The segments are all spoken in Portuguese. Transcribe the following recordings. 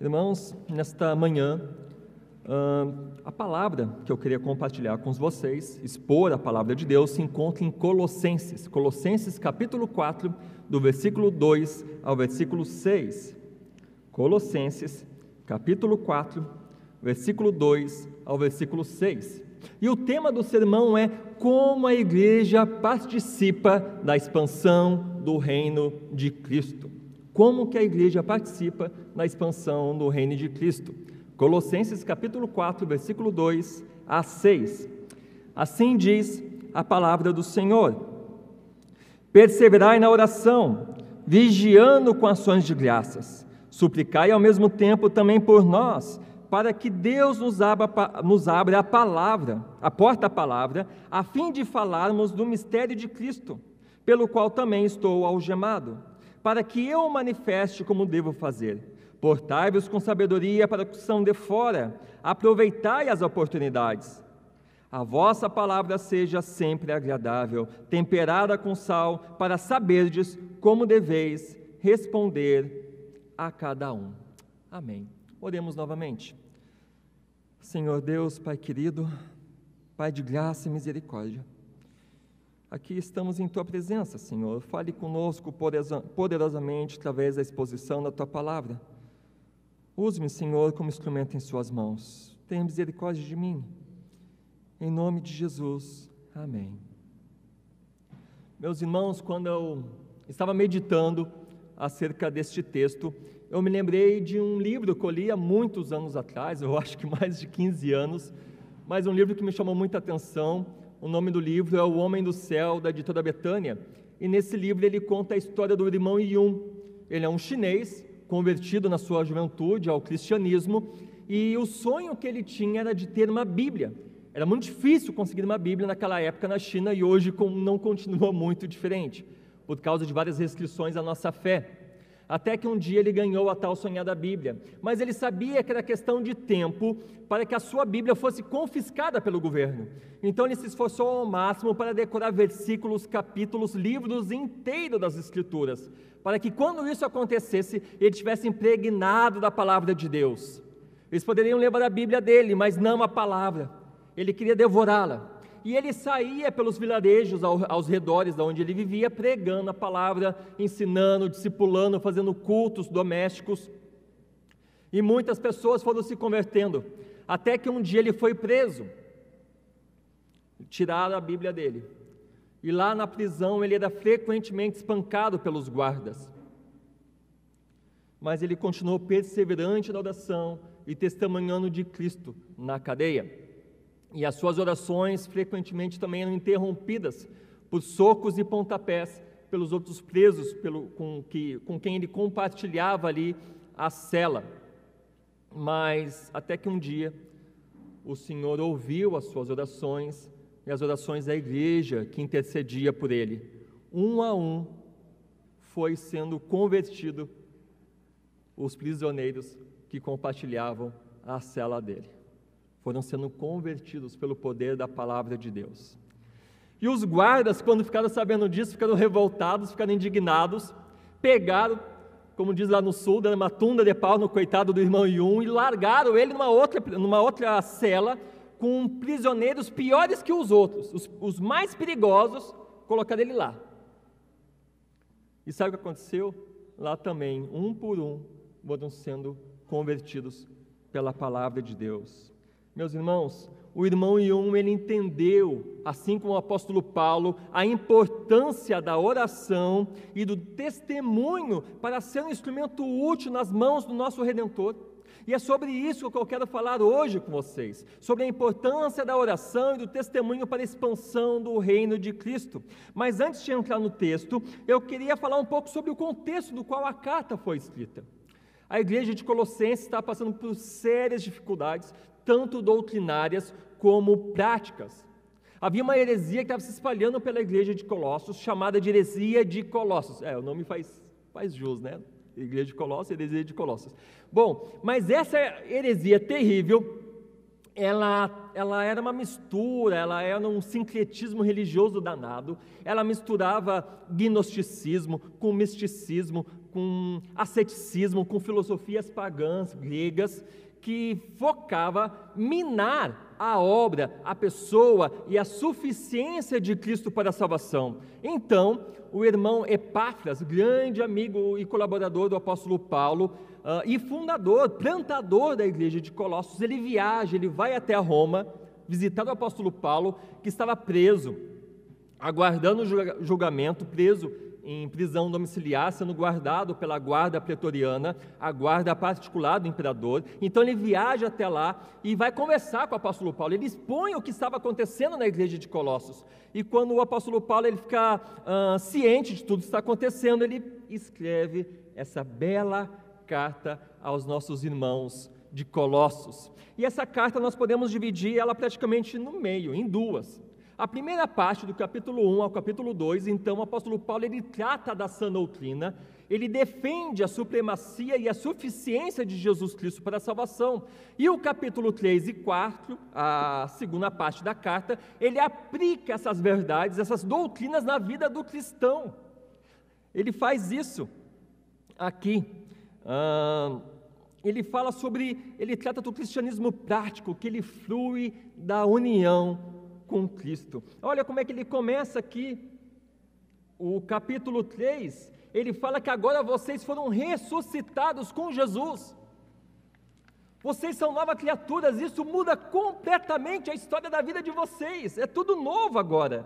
Irmãos, nesta manhã, a palavra que eu queria compartilhar com vocês, expor a palavra de Deus, se encontra em Colossenses, Colossenses capítulo 4, do versículo 2 ao versículo 6. Colossenses, capítulo 4, versículo 2 ao versículo 6. E o tema do sermão é como a igreja participa da expansão do reino de Cristo. Como que a igreja participa da expansão do reino de Cristo. Colossenses capítulo 4, versículo 2 a 6. Assim diz a palavra do Senhor: Perseverai na oração, vigiando com ações de graças. Suplicai ao mesmo tempo também por nós, para que Deus nos abra, nos abra a palavra, a porta à palavra, a fim de falarmos do mistério de Cristo, pelo qual também estou algemado, para que eu manifeste como devo fazer. Portai-vos com sabedoria para que são de fora, aproveitai as oportunidades. A vossa palavra seja sempre agradável, temperada com sal, para saberdes como deveis responder a cada um. Amém. Oremos novamente. Senhor Deus, Pai querido, Pai de graça e misericórdia, aqui estamos em Tua presença, Senhor. Fale conosco poderosamente através da exposição da Tua palavra. Use-me, Senhor, como instrumento em Suas mãos. Tenha misericórdia de mim. Em nome de Jesus. Amém. Meus irmãos, quando eu estava meditando acerca deste texto, eu me lembrei de um livro que eu li há muitos anos atrás, eu acho que mais de 15 anos, mas um livro que me chamou muita atenção. O nome do livro é O Homem do Céu, da editora Betânia. E nesse livro ele conta a história do irmão Yun. Ele é um chinês convertido na sua juventude ao cristianismo, e o sonho que ele tinha era de ter uma Bíblia. Era muito difícil conseguir uma Bíblia naquela época na China e hoje não continua muito diferente, por causa de várias restrições à nossa fé. Até que um dia ele ganhou a tal sonhada Bíblia, mas ele sabia que era questão de tempo para que a sua Bíblia fosse confiscada pelo governo. Então ele se esforçou ao máximo para decorar versículos, capítulos, livros inteiros das Escrituras, para que quando isso acontecesse, ele tivesse impregnado da palavra de Deus. Eles poderiam levar a Bíblia dele, mas não a palavra. Ele queria devorá-la. E ele saía pelos vilarejos aos redores de onde ele vivia, pregando a palavra, ensinando, discipulando, fazendo cultos domésticos. E muitas pessoas foram se convertendo, até que um dia ele foi preso. Tiraram a Bíblia dele. E lá na prisão ele era frequentemente espancado pelos guardas. Mas ele continuou perseverante na oração e testemunhando de Cristo na cadeia. E as suas orações frequentemente também eram interrompidas por socos e pontapés pelos outros presos pelo, com, que, com quem ele compartilhava ali a cela. Mas até que um dia o Senhor ouviu as suas orações e as orações da igreja que intercedia por ele. Um a um foi sendo convertido os prisioneiros que compartilhavam a cela dele. Foram sendo convertidos pelo poder da palavra de Deus. E os guardas, quando ficaram sabendo disso, ficaram revoltados, ficaram indignados, pegaram, como diz lá no sul, deram uma tunda de pau no coitado do irmão Yun e largaram ele numa outra, numa outra cela com prisioneiros piores que os outros, os, os mais perigosos, colocaram ele lá. E sabe o que aconteceu? Lá também, um por um, foram sendo convertidos pela palavra de Deus. Meus irmãos, o irmão Yun, ele entendeu, assim como o apóstolo Paulo, a importância da oração e do testemunho para ser um instrumento útil nas mãos do nosso Redentor. E é sobre isso que eu quero falar hoje com vocês, sobre a importância da oração e do testemunho para a expansão do reino de Cristo. Mas antes de entrar no texto, eu queria falar um pouco sobre o contexto do qual a carta foi escrita. A igreja de Colossenses está passando por sérias dificuldades, tanto doutrinárias como práticas. Havia uma heresia que estava se espalhando pela igreja de Colossos, chamada de heresia de Colossos. É, o nome faz, faz jus, né? Igreja de Colossos, heresia de Colossos. Bom, mas essa heresia terrível, ela, ela era uma mistura, ela era um sincretismo religioso danado. Ela misturava gnosticismo com misticismo, com asceticismo, com filosofias pagãs gregas, que focava minar a obra, a pessoa e a suficiência de Cristo para a salvação. Então, o irmão Epáfras, grande amigo e colaborador do apóstolo Paulo, uh, e fundador, plantador da igreja de Colossos, ele viaja, ele vai até Roma, visitar o apóstolo Paulo, que estava preso, aguardando o julgamento, preso em prisão domiciliar, sendo guardado pela guarda pretoriana, a guarda particular do imperador. Então ele viaja até lá e vai conversar com o apóstolo Paulo. Ele expõe o que estava acontecendo na igreja de Colossos. E quando o apóstolo Paulo ele fica uh, ciente de tudo que está acontecendo, ele escreve essa bela carta aos nossos irmãos de Colossos. E essa carta nós podemos dividir ela praticamente no meio, em duas. A primeira parte, do capítulo 1 ao capítulo 2, então, o apóstolo Paulo ele trata da sã doutrina, ele defende a supremacia e a suficiência de Jesus Cristo para a salvação. E o capítulo 3 e 4, a segunda parte da carta, ele aplica essas verdades, essas doutrinas na vida do cristão. Ele faz isso aqui. Ele fala sobre, ele trata do cristianismo prático, que ele flui da união com Cristo. Olha como é que ele começa aqui, o capítulo 3, ele fala que agora vocês foram ressuscitados com Jesus. Vocês são novas criaturas, isso muda completamente a história da vida de vocês, é tudo novo agora.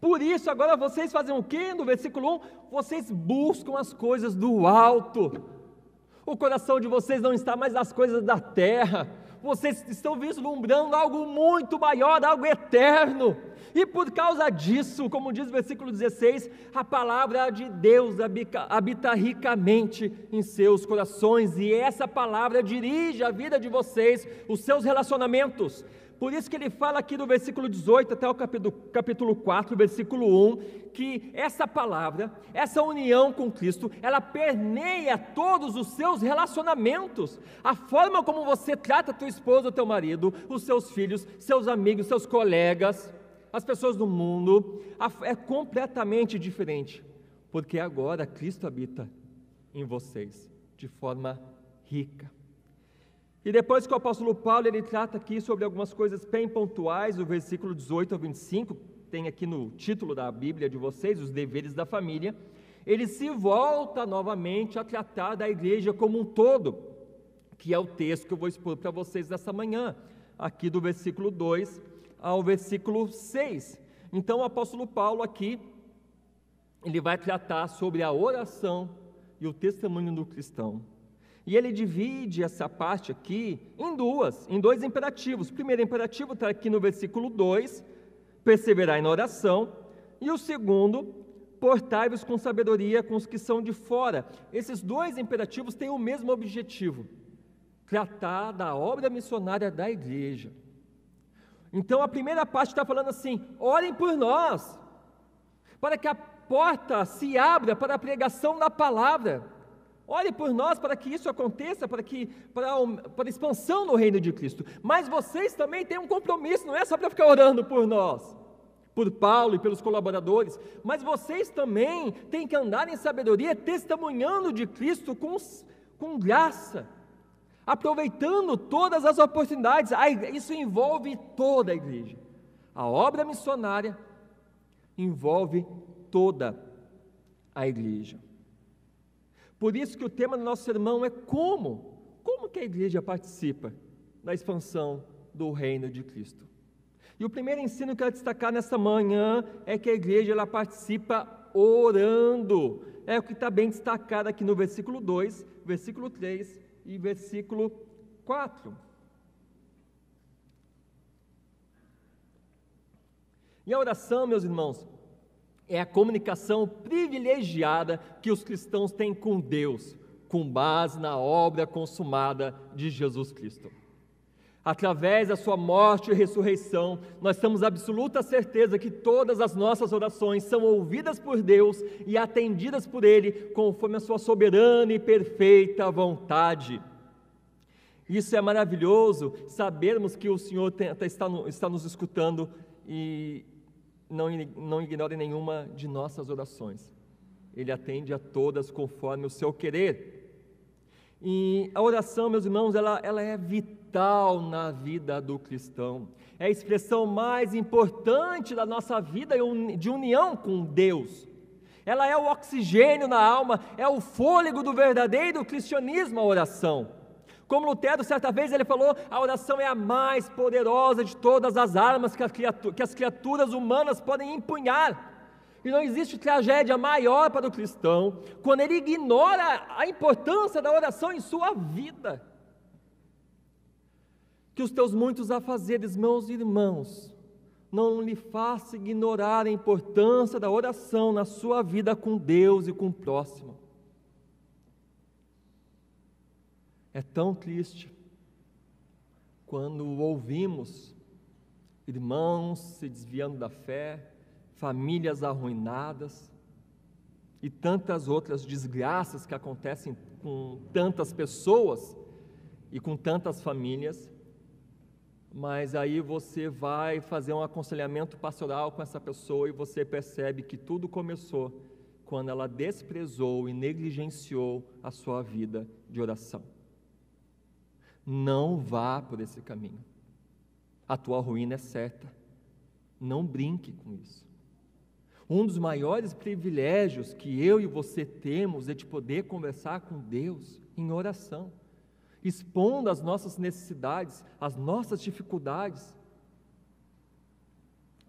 Por isso, agora vocês fazem o que? No versículo 1: vocês buscam as coisas do alto. O coração de vocês não está mais nas coisas da terra, vocês estão vislumbrando algo muito maior, algo eterno. E por causa disso, como diz o versículo 16, a palavra de Deus habita ricamente em seus corações, e essa palavra dirige a vida de vocês, os seus relacionamentos. Por isso que ele fala aqui no versículo 18 até o capítulo, capítulo 4, versículo 1, que essa palavra, essa união com Cristo, ela permeia todos os seus relacionamentos. A forma como você trata teu esposo, teu marido, os seus filhos, seus amigos, seus colegas, as pessoas do mundo, é completamente diferente. Porque agora Cristo habita em vocês de forma rica. E depois que o apóstolo Paulo ele trata aqui sobre algumas coisas bem pontuais, o versículo 18 ao 25, tem aqui no título da Bíblia de vocês, os deveres da família, ele se volta novamente a tratar da igreja como um todo, que é o texto que eu vou expor para vocês nessa manhã, aqui do versículo 2 ao versículo 6. Então o apóstolo Paulo aqui, ele vai tratar sobre a oração e o testemunho do cristão. E ele divide essa parte aqui em duas, em dois imperativos. O primeiro imperativo está aqui no versículo 2, perseverai na oração. E o segundo, portai-vos com sabedoria com os que são de fora. Esses dois imperativos têm o mesmo objetivo: tratar da obra missionária da igreja. Então a primeira parte está falando assim: orem por nós, para que a porta se abra para a pregação da palavra. Ore por nós para que isso aconteça, para que para, para expansão do reino de Cristo. Mas vocês também têm um compromisso, não é só para ficar orando por nós, por Paulo e pelos colaboradores, mas vocês também têm que andar em sabedoria, testemunhando de Cristo com, com graça, aproveitando todas as oportunidades. Isso envolve toda a igreja. A obra missionária envolve toda a igreja. Por isso que o tema do nosso sermão é como? Como que a igreja participa da expansão do reino de Cristo? E o primeiro ensino que eu quero destacar nessa manhã é que a igreja ela participa orando. É o que está bem destacado aqui no versículo 2, versículo 3 e versículo 4. E a oração, meus irmãos, é a comunicação privilegiada que os cristãos têm com Deus, com base na obra consumada de Jesus Cristo. Através da sua morte e ressurreição, nós temos absoluta certeza que todas as nossas orações são ouvidas por Deus e atendidas por Ele, conforme a sua soberana e perfeita vontade. Isso é maravilhoso, sabermos que o Senhor tá, está, está nos escutando e não, não ignore nenhuma de nossas orações. Ele atende a todas conforme o seu querer. E a oração, meus irmãos, ela, ela é vital na vida do cristão. É a expressão mais importante da nossa vida de união com Deus. Ela é o oxigênio na alma, é o fôlego do verdadeiro cristianismo, a oração. Como Lutero, certa vez, ele falou: a oração é a mais poderosa de todas as armas que as criaturas humanas podem empunhar. E não existe tragédia maior para o cristão quando ele ignora a importância da oração em sua vida. Que os teus muitos afazeres, meus irmãos, não lhe faça ignorar a importância da oração na sua vida com Deus e com o próximo. É tão triste quando ouvimos irmãos se desviando da fé, famílias arruinadas e tantas outras desgraças que acontecem com tantas pessoas e com tantas famílias. Mas aí você vai fazer um aconselhamento pastoral com essa pessoa e você percebe que tudo começou quando ela desprezou e negligenciou a sua vida de oração. Não vá por esse caminho. A tua ruína é certa. Não brinque com isso. Um dos maiores privilégios que eu e você temos é de poder conversar com Deus em oração, expondo as nossas necessidades, as nossas dificuldades,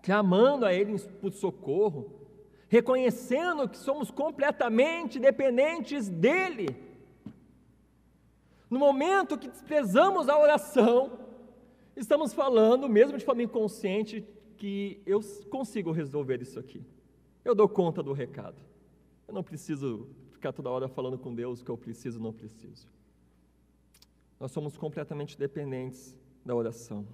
clamando a Ele por socorro, reconhecendo que somos completamente dependentes dEle. No momento que desprezamos a oração, estamos falando, mesmo de forma inconsciente, que eu consigo resolver isso aqui. Eu dou conta do recado. Eu não preciso ficar toda hora falando com Deus o que eu preciso, não preciso. Nós somos completamente dependentes da oração.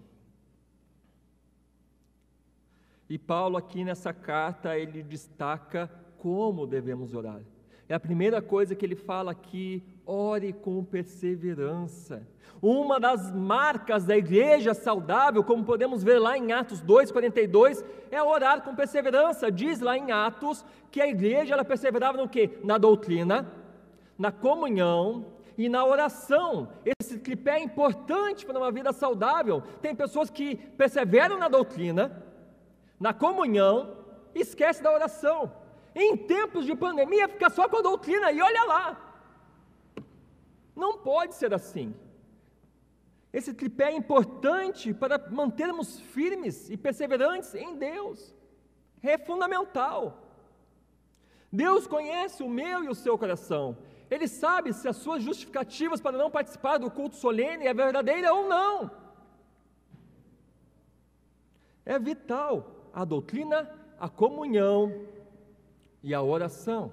E Paulo aqui nessa carta ele destaca como devemos orar. É a primeira coisa que ele fala aqui, ore com perseverança. Uma das marcas da igreja saudável, como podemos ver lá em Atos 2:42, é orar com perseverança. Diz lá em Atos que a igreja ela perseverava no que? Na doutrina, na comunhão e na oração. Esse tripé é importante para uma vida saudável. Tem pessoas que perseveram na doutrina, na comunhão, e esquece da oração. Em tempos de pandemia, fica só com a doutrina e olha lá. Não pode ser assim. Esse tripé é importante para mantermos firmes e perseverantes em Deus. É fundamental. Deus conhece o meu e o seu coração. Ele sabe se as suas justificativas para não participar do culto solene é verdadeira ou não. É vital a doutrina, a comunhão e a oração.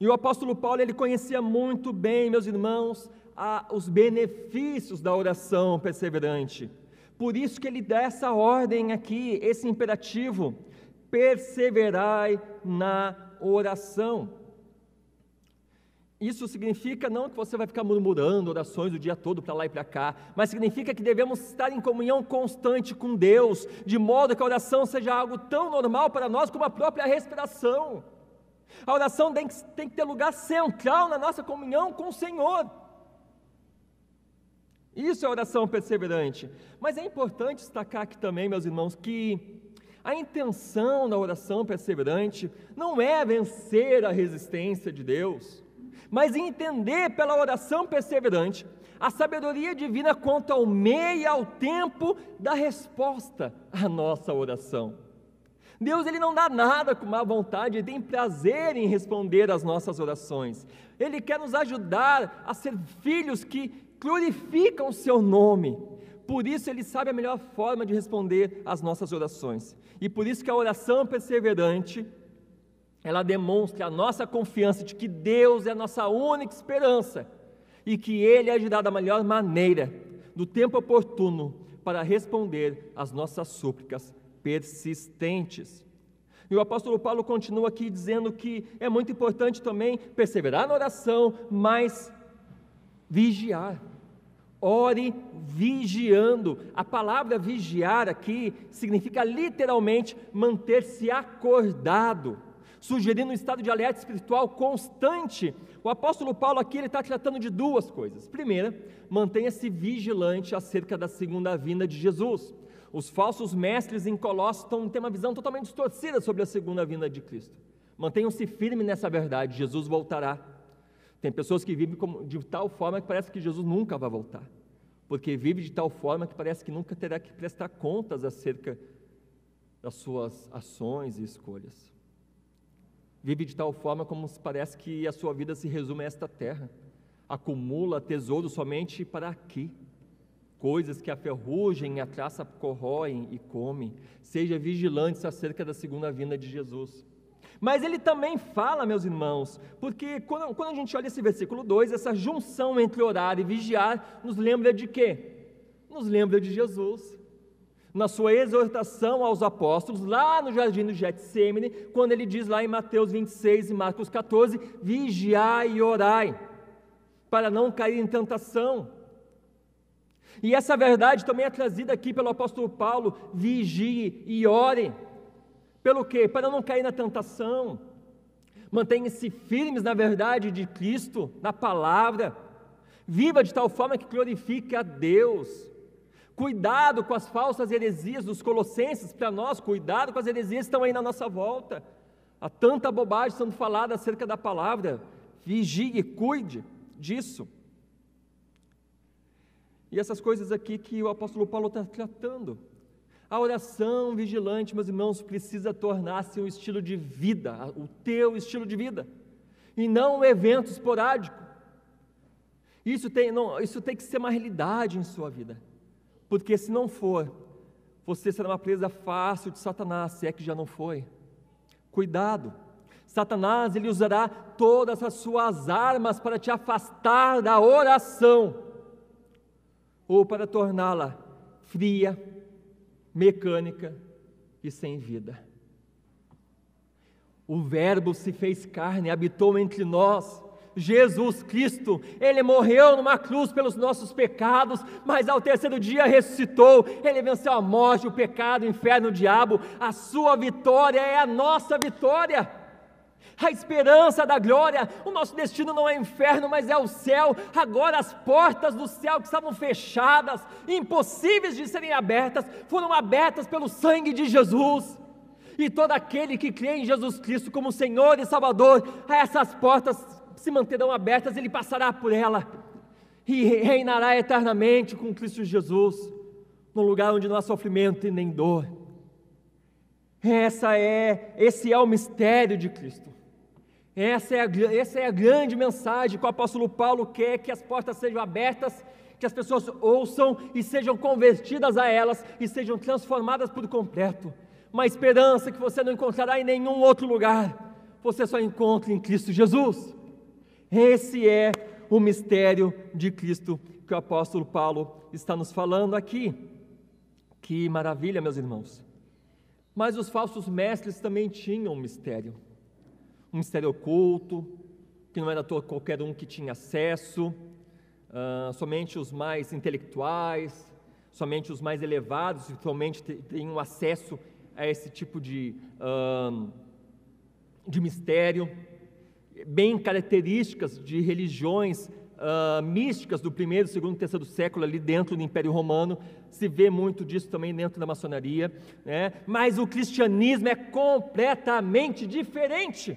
E o apóstolo Paulo, ele conhecia muito bem, meus irmãos, a, os benefícios da oração perseverante. Por isso que ele dá essa ordem aqui, esse imperativo: perseverai na oração. Isso significa não que você vai ficar murmurando orações o dia todo para lá e para cá, mas significa que devemos estar em comunhão constante com Deus, de modo que a oração seja algo tão normal para nós como a própria respiração. A oração tem que, tem que ter lugar central na nossa comunhão com o Senhor. Isso é oração perseverante. Mas é importante destacar aqui também, meus irmãos, que a intenção da oração perseverante não é vencer a resistência de Deus, mas entender pela oração perseverante a sabedoria divina quanto ao meio e ao tempo da resposta à nossa oração. Deus ele não dá nada com má vontade, ele tem prazer em responder às nossas orações. Ele quer nos ajudar a ser filhos que glorificam o seu nome. Por isso ele sabe a melhor forma de responder às nossas orações. E por isso que a oração perseverante, ela demonstra a nossa confiança de que Deus é a nossa única esperança e que ele agirá da melhor maneira, no tempo oportuno, para responder às nossas súplicas persistentes. E o apóstolo Paulo continua aqui dizendo que é muito importante também perseverar na oração, mas Vigiar. Ore vigiando. A palavra vigiar aqui significa literalmente manter-se acordado, sugerindo um estado de alerta espiritual constante. O apóstolo Paulo aqui ele está tratando de duas coisas. Primeira, mantenha-se vigilante acerca da segunda vinda de Jesus. Os falsos mestres em Colossos estão, têm uma visão totalmente distorcida sobre a segunda vinda de Cristo. Mantenham-se firmes nessa verdade, Jesus voltará. Tem pessoas que vivem de tal forma que parece que Jesus nunca vai voltar, porque vive de tal forma que parece que nunca terá que prestar contas acerca das suas ações e escolhas. Vive de tal forma como parece que a sua vida se resume a esta terra. Acumula tesouro somente para aqui. Coisas que a ferrugem e a traça corroem e come. Seja vigilante acerca da segunda vinda de Jesus. Mas ele também fala, meus irmãos, porque quando, quando a gente olha esse versículo 2, essa junção entre orar e vigiar, nos lembra de quê? Nos lembra de Jesus. Na sua exortação aos apóstolos, lá no jardim do Getsemane, quando ele diz lá em Mateus 26 e Marcos 14: vigiai e orai, para não cair em tentação. E essa verdade também é trazida aqui pelo apóstolo Paulo: vigie e ore. Pelo quê? Para não cair na tentação. Mantenha-se firmes na verdade de Cristo, na palavra. Viva de tal forma que glorifique a Deus. Cuidado com as falsas heresias dos colossenses para nós, cuidado com as heresias que estão aí na nossa volta. Há tanta bobagem sendo falada acerca da palavra. Vigie, e cuide disso. E essas coisas aqui que o apóstolo Paulo está tratando. A oração vigilante, meus irmãos, precisa tornar-se um estilo de vida, o teu estilo de vida, e não um evento esporádico. Isso tem, não, isso tem que ser uma realidade em sua vida, porque se não for, você será uma presa fácil de Satanás, se é que já não foi. Cuidado, Satanás ele usará todas as suas armas para te afastar da oração, ou para torná-la fria, mecânica e sem vida. O Verbo se fez carne, habitou entre nós. Jesus Cristo, Ele morreu numa cruz pelos nossos pecados, mas ao terceiro dia ressuscitou, Ele venceu a morte, o pecado, o inferno, o diabo, a sua vitória é a nossa vitória a esperança da glória. O nosso destino não é inferno, mas é o céu. Agora as portas do céu que estavam fechadas, impossíveis de serem abertas, foram abertas pelo sangue de Jesus. E todo aquele que crê em Jesus Cristo como Senhor e Salvador, essas portas se manterão abertas, ele passará por ela e reinará eternamente com Cristo Jesus, no lugar onde não há sofrimento e nem dor. Essa é, esse é o mistério de Cristo. Essa é, a, essa é a grande mensagem que o apóstolo Paulo quer que as portas sejam abertas, que as pessoas ouçam e sejam convertidas a elas e sejam transformadas por completo. Uma esperança que você não encontrará em nenhum outro lugar, você só encontra em Cristo Jesus. Esse é o mistério de Cristo que o apóstolo Paulo está nos falando aqui. Que maravilha, meus irmãos. Mas os falsos mestres também tinham um mistério um mistério oculto, que não era qualquer um que tinha acesso, uh, somente os mais intelectuais, somente os mais elevados, somente tinham acesso a esse tipo de, uh, de mistério, bem características de religiões uh, místicas do primeiro, segundo terceiro século ali dentro do Império Romano, se vê muito disso também dentro da maçonaria, né? mas o cristianismo é completamente diferente.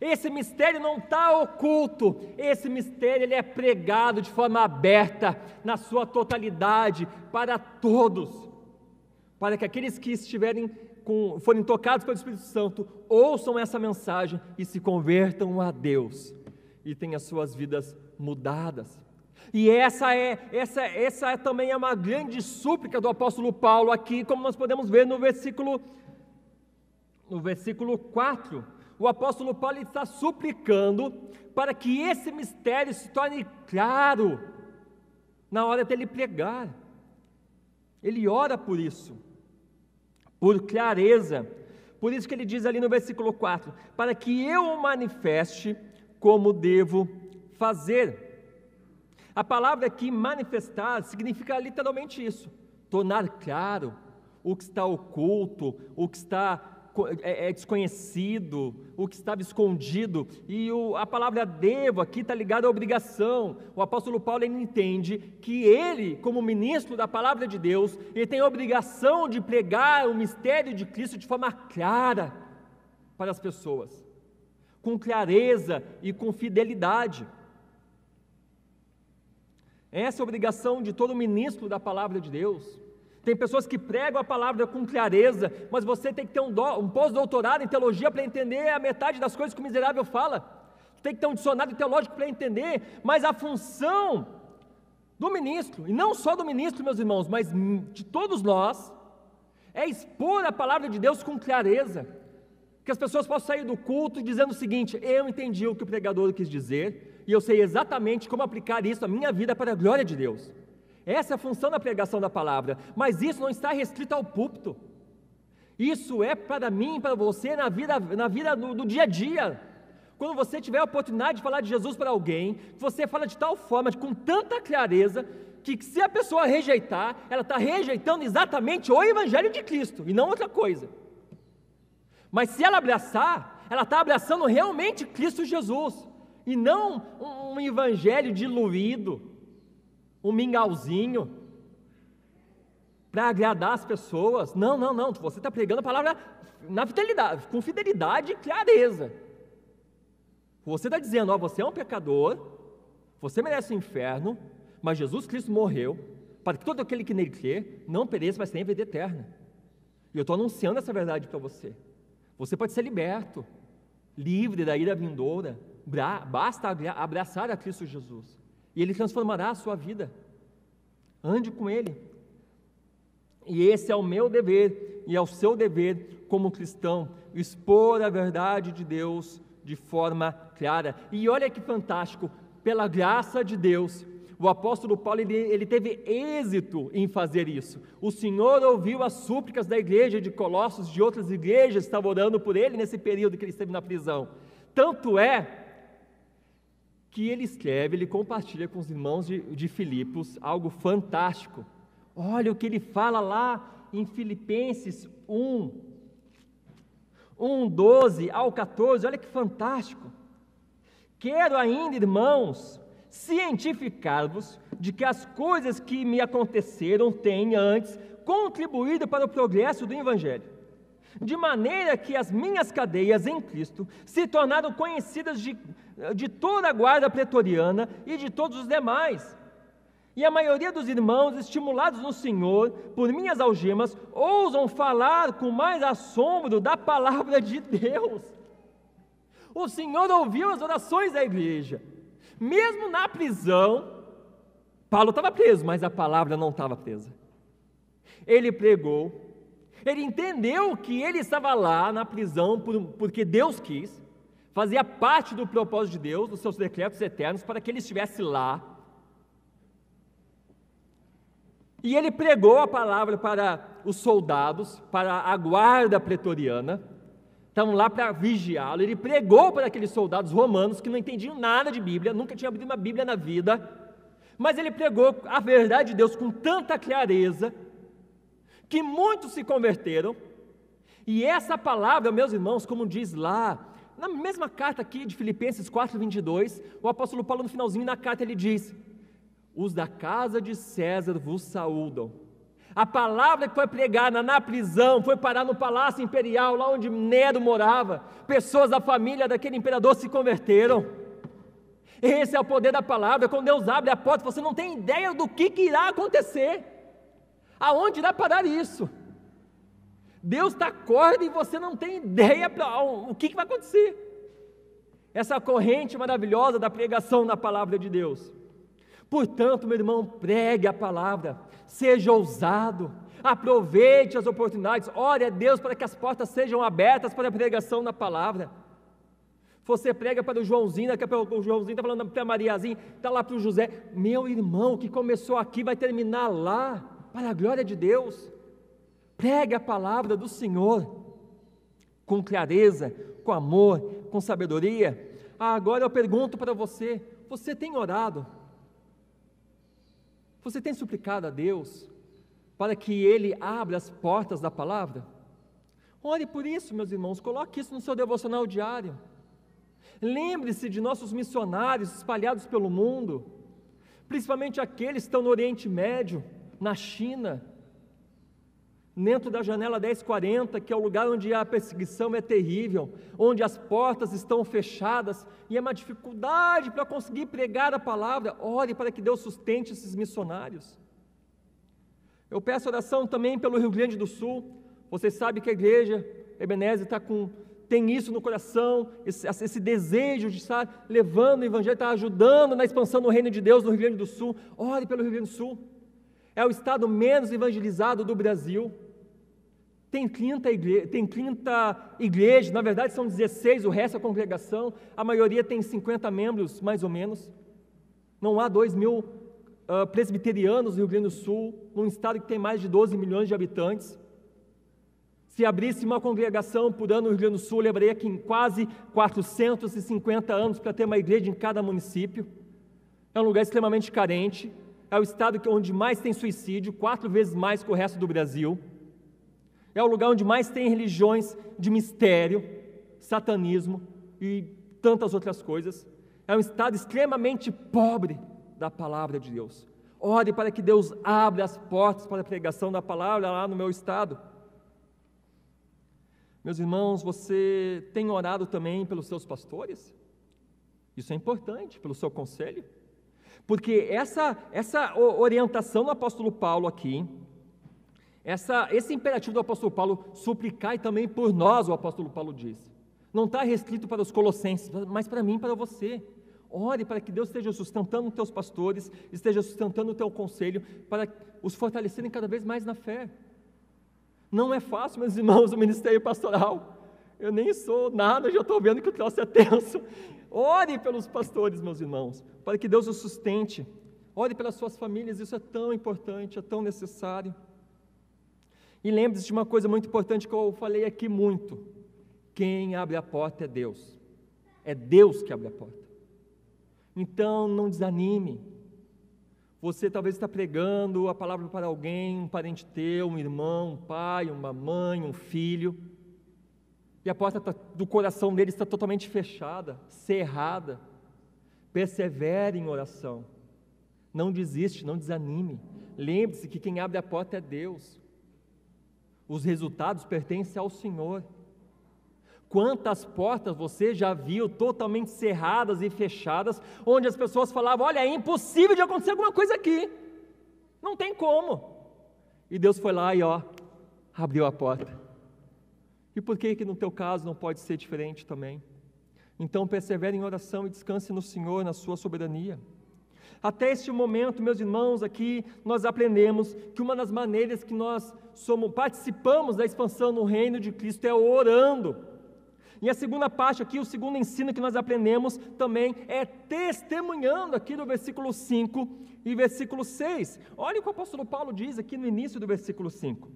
Esse mistério não está oculto, esse mistério ele é pregado de forma aberta, na sua totalidade, para todos, para que aqueles que estiverem com, forem tocados pelo Espírito Santo ouçam essa mensagem e se convertam a Deus e tenham as suas vidas mudadas. E essa é, essa, essa é também é uma grande súplica do apóstolo Paulo aqui, como nós podemos ver no versículo no versículo 4 o apóstolo Paulo está suplicando para que esse mistério se torne claro na hora dele pregar. Ele ora por isso, por clareza. Por isso que ele diz ali no versículo 4: para que eu o manifeste como devo fazer. A palavra aqui, manifestar, significa literalmente isso: tornar claro o que está oculto, o que está é, é desconhecido, o que estava escondido, e o, a palavra devo aqui está ligada à obrigação. O apóstolo Paulo entende que ele, como ministro da palavra de Deus, ele tem a obrigação de pregar o mistério de Cristo de forma clara para as pessoas, com clareza e com fidelidade. Essa é a obrigação de todo ministro da palavra de Deus. Tem pessoas que pregam a palavra com clareza, mas você tem que ter um, um pós-doutorado em teologia para entender a metade das coisas que o miserável fala. Tem que ter um dicionário teológico para entender, mas a função do ministro, e não só do ministro, meus irmãos, mas de todos nós, é expor a palavra de Deus com clareza. Que as pessoas possam sair do culto dizendo o seguinte: eu entendi o que o pregador quis dizer, e eu sei exatamente como aplicar isso à minha vida para a glória de Deus. Essa é a função da pregação da palavra, mas isso não está restrito ao púlpito. Isso é para mim, para você, na vida, na vida do, do dia a dia. Quando você tiver a oportunidade de falar de Jesus para alguém, você fala de tal forma, com tanta clareza, que se a pessoa rejeitar, ela está rejeitando exatamente o Evangelho de Cristo e não outra coisa. Mas se ela abraçar, ela está abraçando realmente Cristo Jesus e não um, um Evangelho diluído, um mingauzinho para agradar as pessoas. Não, não, não. Você está pregando a palavra na fidelidade, com fidelidade e clareza. Você está dizendo, ó, você é um pecador, você merece o inferno, mas Jesus Cristo morreu para que todo aquele que nele crê não pereça, mas tenha vida eterna. E eu estou anunciando essa verdade para você. Você pode ser liberto, livre da ira vindoura. Basta abraçar a Cristo Jesus e Ele transformará a sua vida. Ande com Ele. E esse é o meu dever e é o seu dever como cristão, expor a verdade de Deus de forma clara. E olha que fantástico, pela graça de Deus, o apóstolo Paulo ele, ele, teve êxito em fazer isso. O Senhor ouviu as súplicas da igreja de Colossos, de outras igrejas que estavam orando por ele nesse período que ele esteve na prisão. Tanto é que ele escreve, ele compartilha com os irmãos de, de Filipos algo fantástico. Olha o que ele fala lá em Filipenses 1, 1, 12 ao 14, olha que fantástico. Quero ainda, irmãos, cientificar-vos de que as coisas que me aconteceram têm antes contribuído para o progresso do Evangelho de maneira que as minhas cadeias em Cristo se tornaram conhecidas de, de toda a guarda pretoriana e de todos os demais. E a maioria dos irmãos, estimulados no Senhor por minhas algemas, ousam falar com mais assombro da palavra de Deus. O Senhor ouviu as orações da igreja, mesmo na prisão. Paulo estava preso, mas a palavra não estava presa. Ele pregou, ele entendeu que ele estava lá na prisão por, porque Deus quis, fazia parte do propósito de Deus, dos seus decretos eternos, para que ele estivesse lá. E ele pregou a palavra para os soldados, para a guarda pretoriana, estavam lá para vigiá-lo. Ele pregou para aqueles soldados romanos que não entendiam nada de Bíblia, nunca tinham abrido uma Bíblia na vida, mas ele pregou a verdade de Deus com tanta clareza que muitos se converteram. E essa palavra, meus irmãos, como diz lá, na mesma carta aqui de Filipenses 4:22, o apóstolo Paulo no finalzinho da carta ele diz: "Os da casa de César vos saúdam". A palavra que foi pregada na prisão foi parar no palácio imperial, lá onde Nero morava. Pessoas da família daquele imperador se converteram. Esse é o poder da palavra. Quando Deus abre a porta, você não tem ideia do que, que irá acontecer. Aonde irá parar isso? Deus está corda e você não tem ideia o que, que vai acontecer. Essa corrente maravilhosa da pregação na palavra de Deus. Portanto, meu irmão, pregue a palavra, seja ousado, aproveite as oportunidades, ore a Deus para que as portas sejam abertas para a pregação da palavra. Você prega para o Joãozinho, daqui a pouco o Joãozinho está falando para a Mariazinha, está lá para o José. Meu irmão, que começou aqui vai terminar lá para a glória de Deus. Pregue a palavra do Senhor com clareza, com amor, com sabedoria. Ah, agora eu pergunto para você: você tem orado? Você tem suplicado a Deus para que Ele abra as portas da palavra? Ore por isso, meus irmãos, coloque isso no seu devocional diário. Lembre-se de nossos missionários espalhados pelo mundo, principalmente aqueles que estão no Oriente Médio, na China, dentro da janela 1040, que é o lugar onde a perseguição é terrível, onde as portas estão fechadas e é uma dificuldade para conseguir pregar a palavra. Ore para que Deus sustente esses missionários. Eu peço oração também pelo Rio Grande do Sul. Você sabe que a igreja Ebenezer está com tem isso no coração, esse, esse, desejo de estar levando o Evangelho, estar ajudando na expansão do reino de Deus no Rio Grande do Sul. Ore pelo Rio Grande do Sul. É o estado menos evangelizado do Brasil. Tem 30, igre tem 30 igrejas, na verdade são 16, o resto é congregação. A maioria tem 50 membros, mais ou menos. Não há 2 mil uh, presbiterianos no Rio Grande do Sul, num estado que tem mais de 12 milhões de habitantes. Se abrisse uma congregação por ano no Rio Grande do Sul, levaria aqui em quase 450 anos para ter uma igreja em cada município. É um lugar extremamente carente, é o estado onde mais tem suicídio, quatro vezes mais que o resto do Brasil. É o lugar onde mais tem religiões de mistério, satanismo e tantas outras coisas. É um estado extremamente pobre da palavra de Deus. Ore para que Deus abra as portas para a pregação da palavra lá no meu estado. Meus irmãos, você tem orado também pelos seus pastores? Isso é importante, pelo seu conselho. Porque essa, essa orientação do apóstolo Paulo aqui, essa, esse imperativo do apóstolo Paulo, suplicai também por nós, o apóstolo Paulo diz. Não está restrito para os colossenses, mas para mim e para você. Ore para que Deus esteja sustentando os teus pastores, esteja sustentando o teu conselho, para os fortalecerem cada vez mais na fé. Não é fácil, meus irmãos, o ministério pastoral. Eu nem sou nada, já estou vendo que o troço é tenso. Ore pelos pastores, meus irmãos, para que Deus os sustente. Ore pelas suas famílias, isso é tão importante, é tão necessário. E lembre-se de uma coisa muito importante que eu falei aqui muito: quem abre a porta é Deus. É Deus que abre a porta. Então não desanime, você talvez está pregando a palavra para alguém, um parente teu, um irmão, um pai, uma mãe, um filho, e a porta tá, do coração dele está totalmente fechada, cerrada. Persevere em oração. Não desiste, não desanime. Lembre-se que quem abre a porta é Deus. Os resultados pertencem ao Senhor. Quantas portas você já viu totalmente cerradas e fechadas, onde as pessoas falavam: Olha, é impossível de acontecer alguma coisa aqui, não tem como. E Deus foi lá e ó, abriu a porta. E por que que no teu caso não pode ser diferente também? Então persevere em oração e descanse no Senhor, na sua soberania. Até este momento, meus irmãos, aqui nós aprendemos que uma das maneiras que nós somos, participamos da expansão no reino de Cristo é orando. E a segunda parte aqui, o segundo ensino que nós aprendemos também é testemunhando aqui no versículo 5 e versículo 6. Olha o que o apóstolo Paulo diz aqui no início do versículo 5.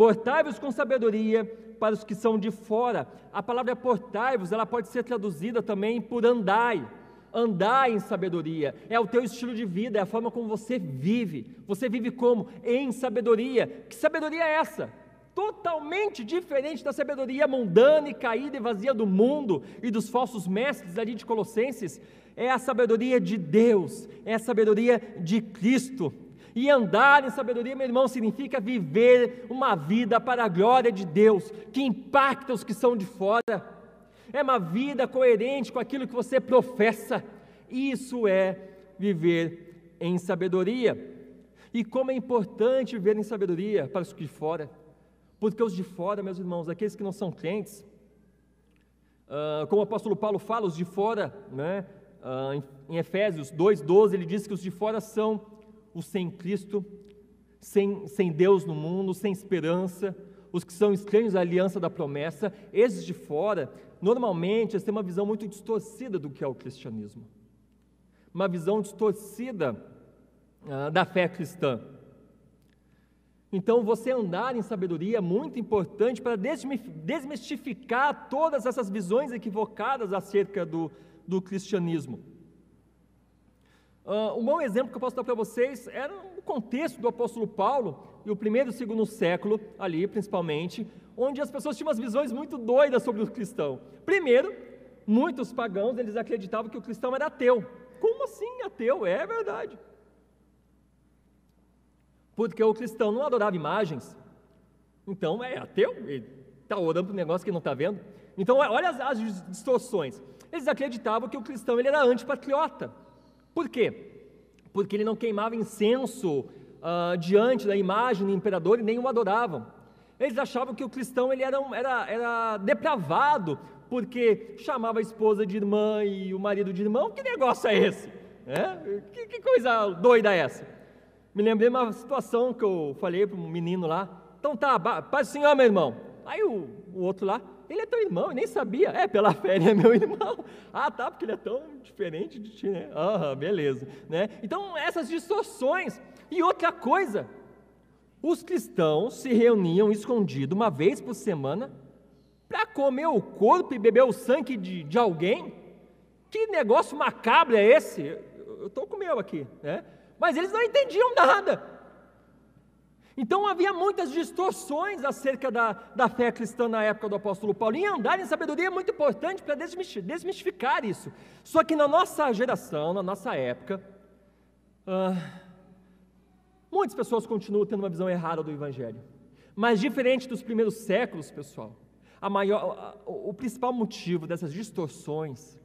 Portai-vos com sabedoria para os que são de fora. A palavra portai-vos, ela pode ser traduzida também por andai. Andai em sabedoria, é o teu estilo de vida, é a forma como você vive. Você vive como? Em sabedoria. Que sabedoria é essa? totalmente diferente da sabedoria mundana e caída e vazia do mundo e dos falsos mestres ali de Colossenses, é a sabedoria de Deus, é a sabedoria de Cristo. E andar em sabedoria, meu irmão, significa viver uma vida para a glória de Deus, que impacta os que são de fora. É uma vida coerente com aquilo que você professa. Isso é viver em sabedoria. E como é importante viver em sabedoria para os de fora. Porque os de fora, meus irmãos, aqueles que não são crentes, uh, como o apóstolo Paulo fala, os de fora, né, uh, em, Efésios 2,12, ele diz que os de fora são os sem Cristo, sem, sem Deus no mundo, sem esperança, os que são estranhos à aliança da promessa, esses de fora, normalmente, eles têm uma visão muito distorcida do que é o cristianismo, uma visão distorcida uh, da fé cristã. Então, você andar em sabedoria é muito importante para desmistificar todas essas visões equivocadas acerca do, do cristianismo. Uh, um bom exemplo que eu posso dar para vocês era o contexto do apóstolo Paulo e o primeiro e segundo século, ali principalmente, onde as pessoas tinham umas visões muito doidas sobre o cristão. Primeiro, muitos pagãos eles acreditavam que o cristão era ateu. Como assim ateu? É verdade. Porque o cristão não adorava imagens, então é ateu, ele está orando para um negócio que não está vendo. Então olha as, as distorções. Eles acreditavam que o cristão ele era antipatriota. Por quê? Porque ele não queimava incenso uh, diante da imagem do imperador e nem o adoravam. Eles achavam que o cristão ele era, era, era depravado, porque chamava a esposa de irmã e o marido de irmão. Que negócio é esse? É? Que, que, coisa doida é essa? Me lembrei de uma situação que eu falei para um menino lá. Então tá, paz do Senhor, meu irmão. Aí o, o outro lá, ele é teu irmão, eu nem sabia. É, pela fé ele é meu irmão. Ah, tá, porque ele é tão diferente de ti, né? Ah, beleza. Né? Então, essas distorções. E outra coisa, os cristãos se reuniam escondido uma vez por semana para comer o corpo e beber o sangue de, de alguém? Que negócio macabro é esse? Eu estou com o meu aqui, né? Mas eles não entendiam nada. Então havia muitas distorções acerca da, da fé cristã na época do apóstolo Paulo. E andar em sabedoria é muito importante para desmistificar isso. Só que na nossa geração, na nossa época, ah, muitas pessoas continuam tendo uma visão errada do Evangelho. Mas diferente dos primeiros séculos, pessoal, a maior, o principal motivo dessas distorções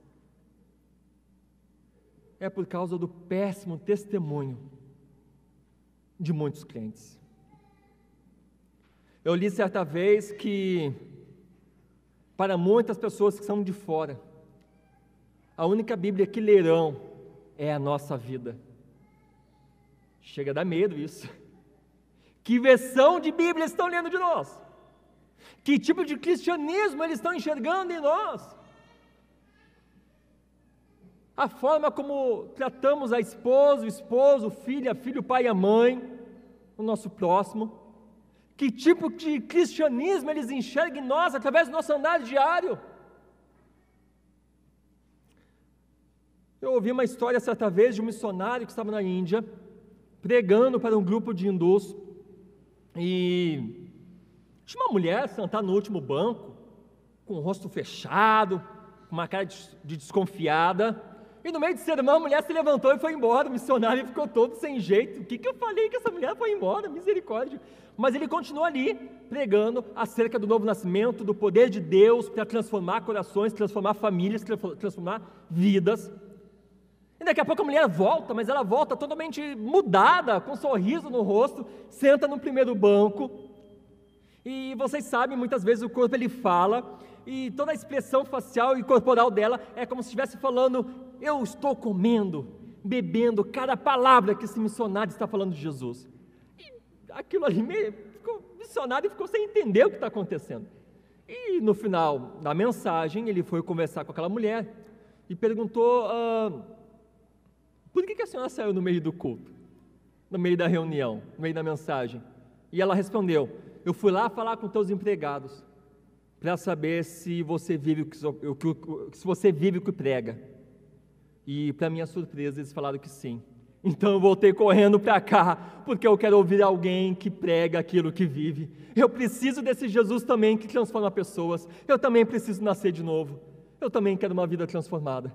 é por causa do péssimo testemunho de muitos crentes. Eu li certa vez que, para muitas pessoas que são de fora, a única Bíblia que lerão é a nossa vida. Chega a dar medo isso. Que versão de Bíblia estão lendo de nós? Que tipo de cristianismo eles estão enxergando em nós? A forma como tratamos a esposa, o esposo, o filho, a filho, o pai e a mãe, o nosso próximo. Que tipo de cristianismo eles enxergam em nós através do nosso andar diário? Eu ouvi uma história certa vez de um missionário que estava na Índia, pregando para um grupo de hindus, e tinha uma mulher sentada no último banco, com o rosto fechado, com uma cara de desconfiada, e no meio de sermão, a mulher se levantou e foi embora. O missionário ficou todo sem jeito. O que, que eu falei que essa mulher foi embora? Misericórdia. Mas ele continuou ali, pregando acerca do novo nascimento, do poder de Deus para transformar corações, transformar famílias, transformar vidas. E daqui a pouco a mulher volta, mas ela volta totalmente mudada, com um sorriso no rosto, senta no primeiro banco. E vocês sabem, muitas vezes o corpo ele fala, e toda a expressão facial e corporal dela é como se estivesse falando: Eu estou comendo, bebendo cada palavra que esse missionário está falando de Jesus. E aquilo ali, ficou, o missionário ficou sem entender o que está acontecendo. E no final da mensagem, ele foi conversar com aquela mulher e perguntou: ah, Por que, que a senhora saiu no meio do culto, no meio da reunião, no meio da mensagem? E ela respondeu: Eu fui lá falar com teus empregados para saber se você vive o que, se você vive o que prega. E para minha surpresa, eles falaram que sim. Então eu voltei correndo para cá, porque eu quero ouvir alguém que prega aquilo que vive. Eu preciso desse Jesus também que transforma pessoas. Eu também preciso nascer de novo. Eu também quero uma vida transformada.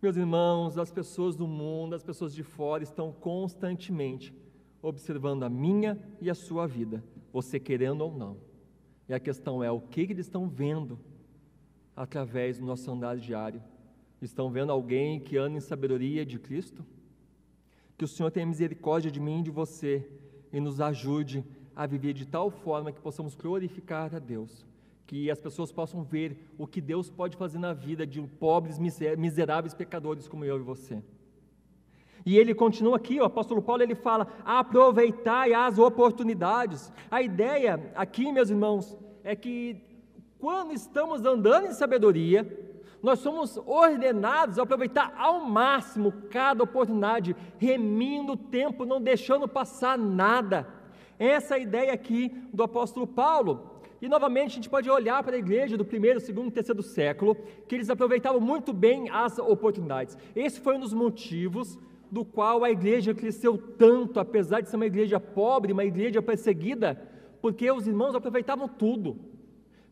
Meus irmãos, as pessoas do mundo, as pessoas de fora estão constantemente observando a minha e a sua vida, você querendo ou não. E a questão é: o que eles estão vendo através do nosso andar diário? Estão vendo alguém que anda em sabedoria de Cristo? Que o Senhor tenha misericórdia de mim e de você e nos ajude a viver de tal forma que possamos glorificar a Deus. Que as pessoas possam ver o que Deus pode fazer na vida de pobres, miseráveis pecadores como eu e você. E ele continua aqui, o apóstolo Paulo ele fala: aproveitai as oportunidades. A ideia aqui, meus irmãos, é que quando estamos andando em sabedoria, nós somos ordenados a aproveitar ao máximo cada oportunidade, remindo o tempo, não deixando passar nada. Essa é a ideia aqui do apóstolo Paulo. E novamente a gente pode olhar para a igreja do primeiro, segundo, terceiro século, que eles aproveitavam muito bem as oportunidades. Esse foi um dos motivos do qual a igreja cresceu tanto, apesar de ser uma igreja pobre, uma igreja perseguida, porque os irmãos aproveitavam tudo.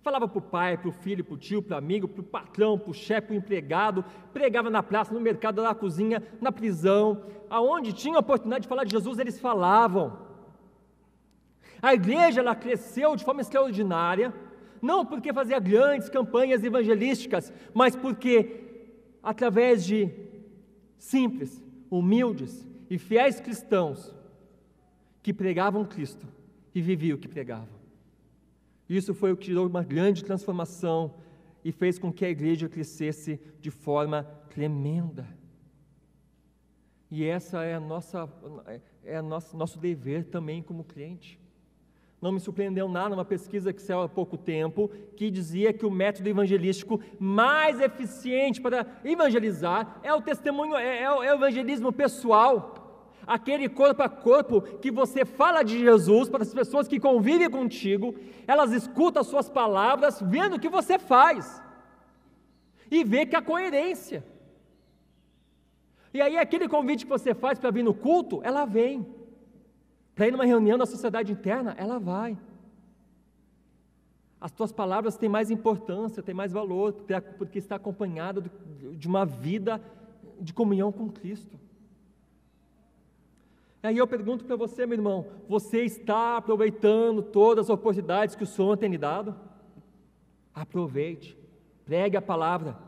Falava para o pai, para o filho, para o tio, para o amigo, para o patrão, para o chefe, para o empregado, pregava na praça, no mercado, na cozinha, na prisão, aonde tinha a oportunidade de falar de Jesus, eles falavam. A igreja ela cresceu de forma extraordinária, não porque fazia grandes campanhas evangelísticas, mas porque através de simples, humildes e fiéis cristãos que pregavam Cristo e viviam o que pregavam. Isso foi o que gerou uma grande transformação e fez com que a igreja crescesse de forma tremenda. E essa é a nossa é a nosso, nosso dever também como crente. Não me surpreendeu nada uma pesquisa que saiu há pouco tempo que dizia que o método evangelístico mais eficiente para evangelizar é o testemunho, é, é, o, é o evangelismo pessoal aquele corpo a corpo que você fala de Jesus para as pessoas que convivem contigo, elas escutam as suas palavras, vendo o que você faz e vê que há coerência. E aí aquele convite que você faz para vir no culto, ela vem. Para ir numa reunião da sociedade interna, ela vai. As tuas palavras têm mais importância, têm mais valor, porque está acompanhado de uma vida de comunhão com Cristo. Aí eu pergunto para você, meu irmão: você está aproveitando todas as oportunidades que o Senhor tem lhe dado? Aproveite, pregue a palavra.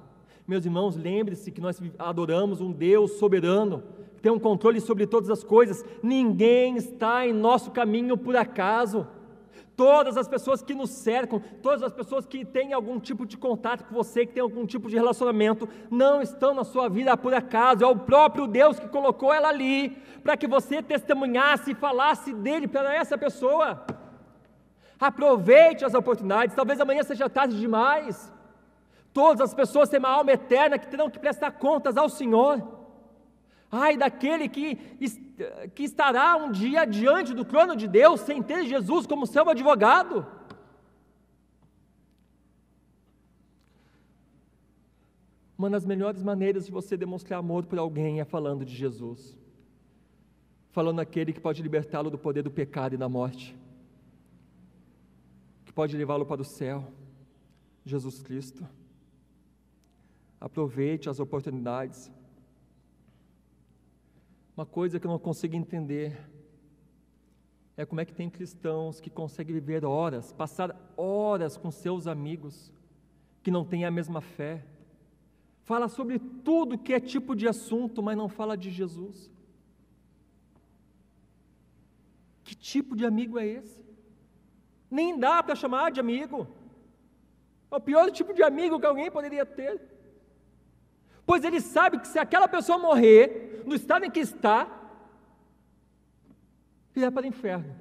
Meus irmãos, lembre-se que nós adoramos um Deus soberano, que tem um controle sobre todas as coisas. Ninguém está em nosso caminho por acaso. Todas as pessoas que nos cercam, todas as pessoas que têm algum tipo de contato com você, que têm algum tipo de relacionamento, não estão na sua vida por acaso, é o próprio Deus que colocou ela ali, para que você testemunhasse e falasse dele para essa pessoa. Aproveite as oportunidades, talvez amanhã seja tarde demais. Todas as pessoas têm uma alma eterna que terão que prestar contas ao Senhor. Ai daquele que, que estará um dia diante do trono de Deus sem ter Jesus como seu advogado. Uma das melhores maneiras de você demonstrar amor por alguém é falando de Jesus, falando aquele que pode libertá-lo do poder do pecado e da morte, que pode levá-lo para o céu, Jesus Cristo. Aproveite as oportunidades. Uma coisa que eu não consigo entender é como é que tem cristãos que conseguem viver horas, passar horas com seus amigos que não têm a mesma fé. Fala sobre tudo que é tipo de assunto, mas não fala de Jesus. Que tipo de amigo é esse? Nem dá para chamar de amigo. É o pior tipo de amigo que alguém poderia ter. Pois ele sabe que se aquela pessoa morrer, no estado em que está, irá para o inferno.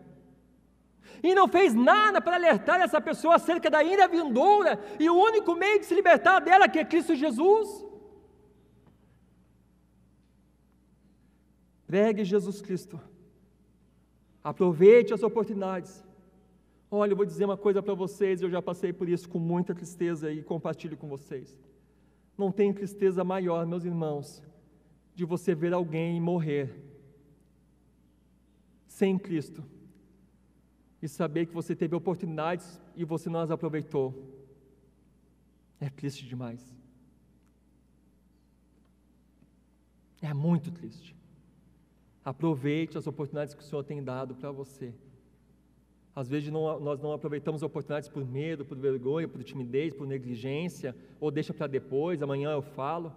E não fez nada para alertar essa pessoa acerca da ira vindoura e o único meio de se libertar dela, que é Cristo Jesus. Pregue Jesus Cristo. Aproveite as oportunidades. Olha, eu vou dizer uma coisa para vocês, eu já passei por isso com muita tristeza e compartilho com vocês. Não tem tristeza maior, meus irmãos, de você ver alguém morrer sem Cristo e saber que você teve oportunidades e você não as aproveitou. É triste demais. É muito triste. Aproveite as oportunidades que o Senhor tem dado para você. Às vezes não, nós não aproveitamos oportunidades por medo, por vergonha, por timidez, por negligência, ou deixa para depois, amanhã eu falo.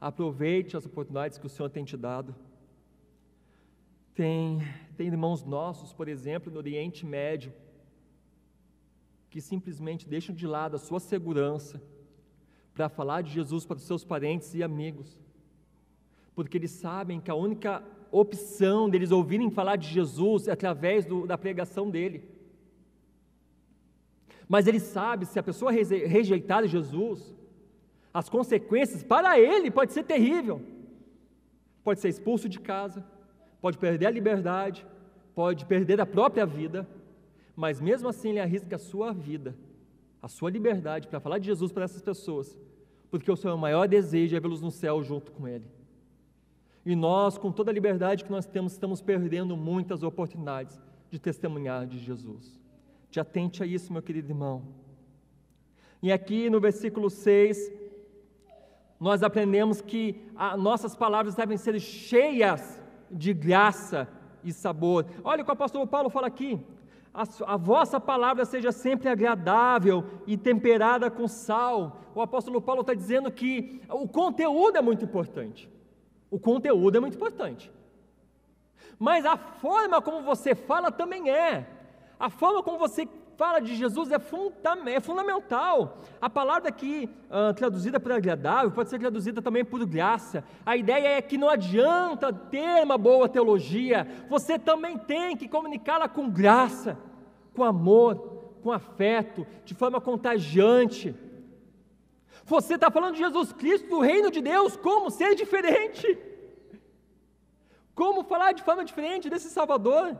Aproveite as oportunidades que o Senhor tem te dado. Tem, tem irmãos nossos, por exemplo, no Oriente Médio, que simplesmente deixam de lado a sua segurança para falar de Jesus para os seus parentes e amigos, porque eles sabem que a única opção deles ouvirem falar de Jesus é através do, da pregação dele. Mas ele sabe se a pessoa rejeitar Jesus, as consequências para ele pode ser terrível. Pode ser expulso de casa, pode perder a liberdade, pode perder a própria vida, mas mesmo assim ele arrisca a sua vida a sua liberdade para falar de Jesus para essas pessoas, porque o seu maior desejo é vê-los no céu junto com Ele. E nós, com toda a liberdade que nós temos, estamos perdendo muitas oportunidades de testemunhar de Jesus. Te atente a isso, meu querido irmão. E aqui no versículo 6, nós aprendemos que nossas palavras devem ser cheias de graça e sabor. Olha o que o apóstolo Paulo fala aqui. A, a, vossa palavra seja sempre agradável e temperada com sal. O apóstolo Paulo está dizendo que o conteúdo é muito importante. O conteúdo é muito importante. Mas a forma como você fala também é. A forma como você fala de Jesus é, é fundamental. A palavra aqui, uh, traduzida por agradável, pode ser traduzida também por graça. A ideia é que não adianta ter uma boa teologia, você também tem que comunicá-la com graça, com amor, com afeto, de forma contagiante. Você está falando de Jesus Cristo, do reino de Deus, como ser diferente? Como falar de forma diferente desse Salvador?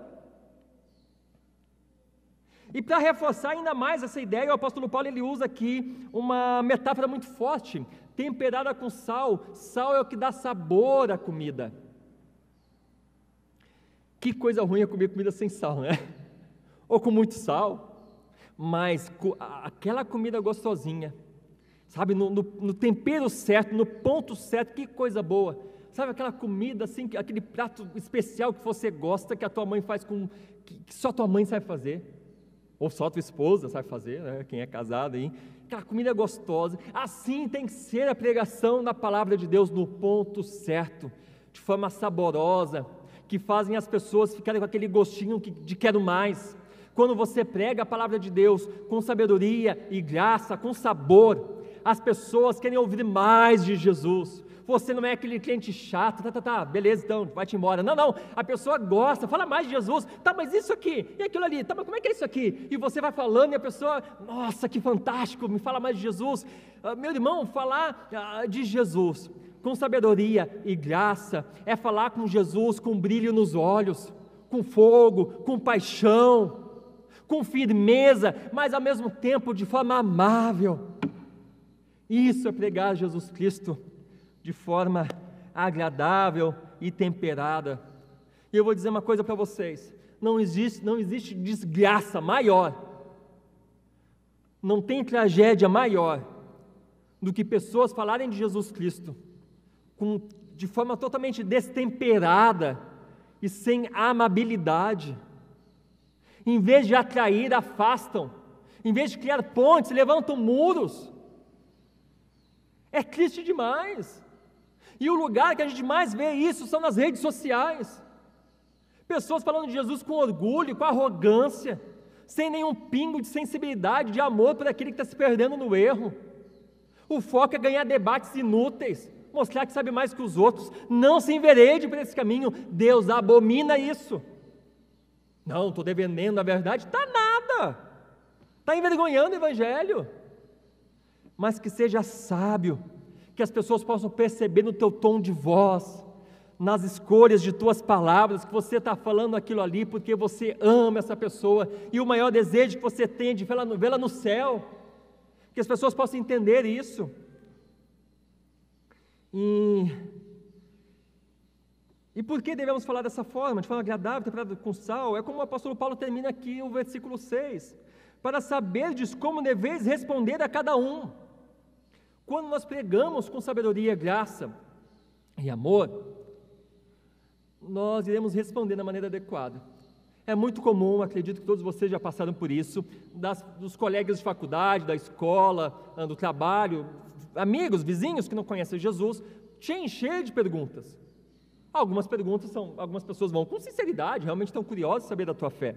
E para reforçar ainda mais essa ideia, o apóstolo Paulo ele usa aqui uma metáfora muito forte, temperada com sal. Sal é o que dá sabor à comida. Que coisa ruim é comer comida sem sal, né? Ou com muito sal, mas aquela comida gostosinha, sabe, no, no, no tempero certo, no ponto certo, que coisa boa. Sabe aquela comida assim, aquele prato especial que você gosta, que a tua mãe faz com. que, que só tua mãe sabe fazer ou só tua esposa sabe fazer, né? quem é casado aí, aquela comida gostosa. Assim tem que ser a pregação da palavra de Deus no ponto certo, de forma saborosa, que fazem as pessoas ficarem com aquele gostinho de quero mais. Quando você prega a palavra de Deus com sabedoria e graça, com sabor, as pessoas querem ouvir mais de Jesus você não é aquele cliente chato, tá, tá, tá, beleza, então, vai-te embora. Não, não, a pessoa gosta, fala mais de Jesus, tá, mas isso aqui, e aquilo ali, tá, mas como é que é isso aqui? E você vai falando e a pessoa, nossa, que fantástico, me fala mais de Jesus. Ah, meu irmão, falar ah, de Jesus com sabedoria e graça é falar com Jesus com brilho nos olhos, com fogo, com paixão, com firmeza, mas ao mesmo tempo de forma amável. Isso é pregar Jesus Cristo de forma agradável e temperada. E eu vou dizer uma coisa para vocês: não existe, não existe desgraça maior, não tem tragédia maior do que pessoas falarem de Jesus Cristo com, de forma totalmente destemperada e sem amabilidade. Em vez de atrair, afastam. Em vez de criar pontes, levantam muros. É triste demais. E o lugar que a gente mais vê isso são nas redes sociais. Pessoas falando de Jesus com orgulho, com arrogância, sem nenhum pingo de sensibilidade, de amor por aquele que está se perdendo no erro. O foco é ganhar debates inúteis, mostrar que sabe mais que os outros. Não se enverede por esse caminho. Deus abomina isso. Não, estou defendendo a verdade. Está nada. Está envergonhando o Evangelho. Mas que seja sábio que as pessoas possam perceber no teu tom de voz, nas escolhas de tuas palavras, que você está falando aquilo ali porque você ama essa pessoa e o maior desejo que você tem é de vê-la no, vê no céu, que as pessoas possam entender isso. E, e por que devemos falar dessa forma, de forma agradável, temperada com sal? É como o apóstolo Paulo termina aqui o versículo 6: para saberdes como deveis responder a cada um. Quando nós pregamos com sabedoria, graça e amor, nós iremos responder da maneira adequada. É muito comum, acredito que todos vocês já passaram por isso, das, dos colegas de faculdade, da escola, ah, do trabalho, amigos, vizinhos que não conhecem Jesus, te encher de perguntas. Algumas perguntas são, algumas pessoas vão com sinceridade, realmente estão curiosas de saber da tua fé.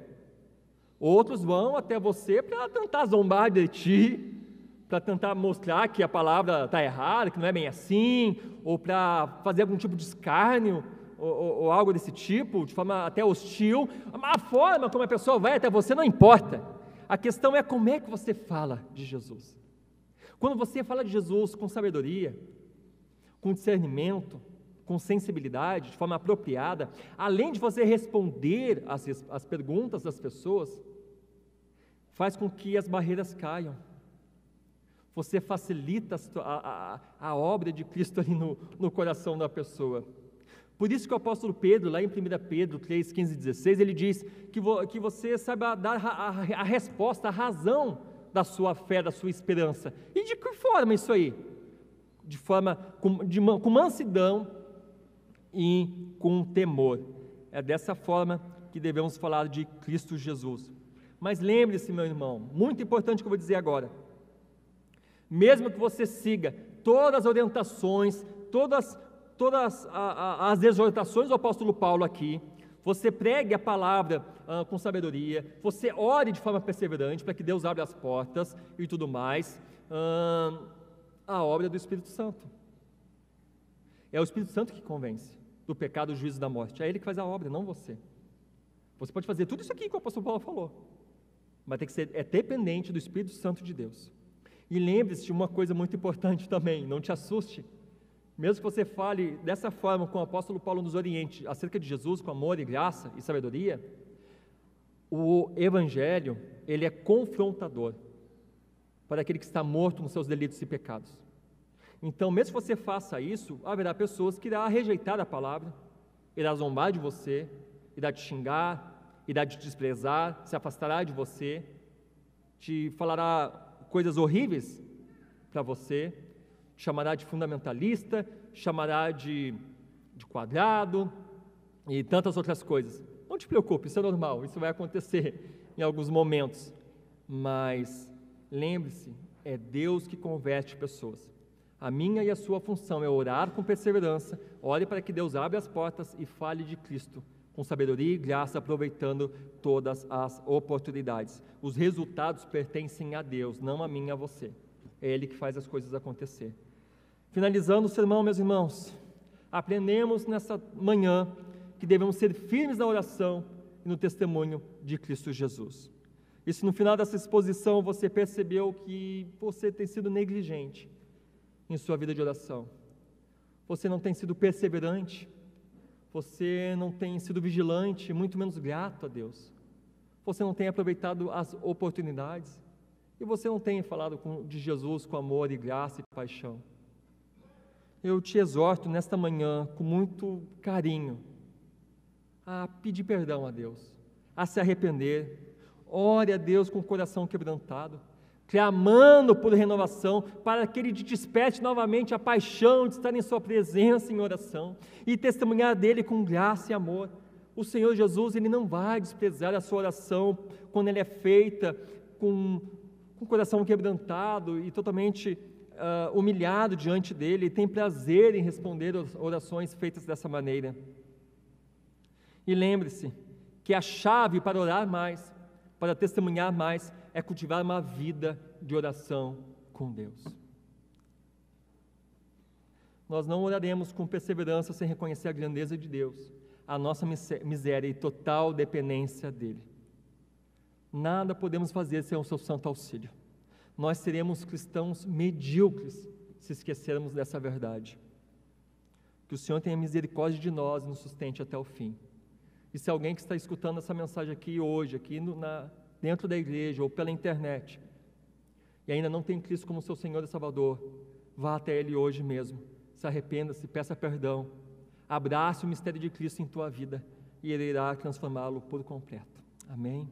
Outros vão até você para tentar zombar de ti, para tentar mostrar que a palavra está errada, que não é bem assim, ou para fazer algum tipo de escárnio, ou, ou, ou, algo desse tipo, de forma até hostil. A forma como a pessoa vai até você não importa. A questão é como é que você fala de Jesus. Quando você fala de Jesus com sabedoria, com discernimento, com sensibilidade, de forma apropriada, além de você responder às, às perguntas das pessoas, faz com que as barreiras caiam você facilita a, a, a obra de Cristo ali no, no coração da pessoa. Por isso que o apóstolo Pedro, lá em 1 Pedro 3, 15 e 16, ele diz que, vo, que você saiba dar a, a, a, resposta, a razão da sua fé, da sua esperança. E de que forma isso aí? De forma, com, de, com mansidão e com temor. É dessa forma que devemos falar de Cristo Jesus. Mas lembre-se, meu irmão, muito importante que eu vou dizer agora. Mesmo que você siga todas as orientações, todas, todas as exortações do apóstolo Paulo aqui, você pregue a palavra ah, com sabedoria, você ore de forma perseverante para que Deus abra as portas e tudo mais, ah, a obra do Espírito Santo. É o Espírito Santo que convence do pecado, do juízo e da morte. É Ele que faz a obra, não você. Você pode fazer tudo isso aqui que o apóstolo Paulo falou, mas tem que ser é dependente do Espírito Santo de Deus. E lembre-se de uma coisa muito importante também, não te assuste. Mesmo que você fale dessa forma com o apóstolo Paulo nos oriente acerca de Jesus com amor e graça e sabedoria, o evangelho, ele é confrontador para aquele que está morto nos seus delitos e pecados. Então, mesmo que você faça isso, haverá pessoas que irá rejeitar a palavra, irá zombar de você, irá te xingar, irá te desprezar, se afastará de você, te falará coisas horríveis para você, te chamará de fundamentalista, chamará de, de quadrado e tantas outras coisas. Não te preocupe, isso é normal, isso vai acontecer em alguns momentos, mas lembre-se, é Deus que converte pessoas. A minha e a sua função é orar com perseverança, ore para que Deus abra as portas e fale de Cristo com sabedoria e graça, aproveitando todas as oportunidades. Os resultados pertencem a Deus, não a mim a você. É Ele que faz as coisas acontecer. Finalizando o sermão, meus irmãos, aprendemos nessa manhã que devemos ser firmes na oração e no testemunho de Cristo Jesus. E se no final dessa exposição você percebeu que você tem sido negligente em sua vida de oração, você não tem sido perseverante, você não tem sido vigilante, muito menos grato a Deus. Você não tem aproveitado as oportunidades. E você não tem falado de Jesus com amor e graça e paixão. Eu te exorto nesta manhã, com muito carinho, a pedir perdão a Deus, a se arrepender. Ore a Deus com o coração quebrantado clamando por renovação, para que Ele te desperte novamente a paixão de estar em Sua presença em oração e testemunhar dele com graça e amor. O Senhor Jesus, Ele não vai desprezar a sua oração quando ela é feita com, com o coração quebrantado e totalmente uh, humilhado diante dEle, Ele tem prazer em responder orações feitas dessa maneira. E lembre-se que a chave para orar mais, para testemunhar mais, é cultivar uma vida de oração com Deus. Nós não oraremos com perseverança sem reconhecer a grandeza de Deus, a nossa miséria e total dependência dEle. Nada podemos fazer sem o seu santo auxílio. Nós seremos cristãos medíocres se esquecermos dessa verdade. Que o Senhor tenha misericórdia de nós e nos sustente até o fim. E se alguém que está escutando essa mensagem aqui hoje, aqui no, na, dentro da igreja ou pela internet, e ainda não tem Cristo como seu Senhor e Salvador, vá até Ele hoje mesmo, se arrependa-se, peça perdão, abrace o mistério de Cristo em tua vida e Ele irá transformá-lo por completo. Amém?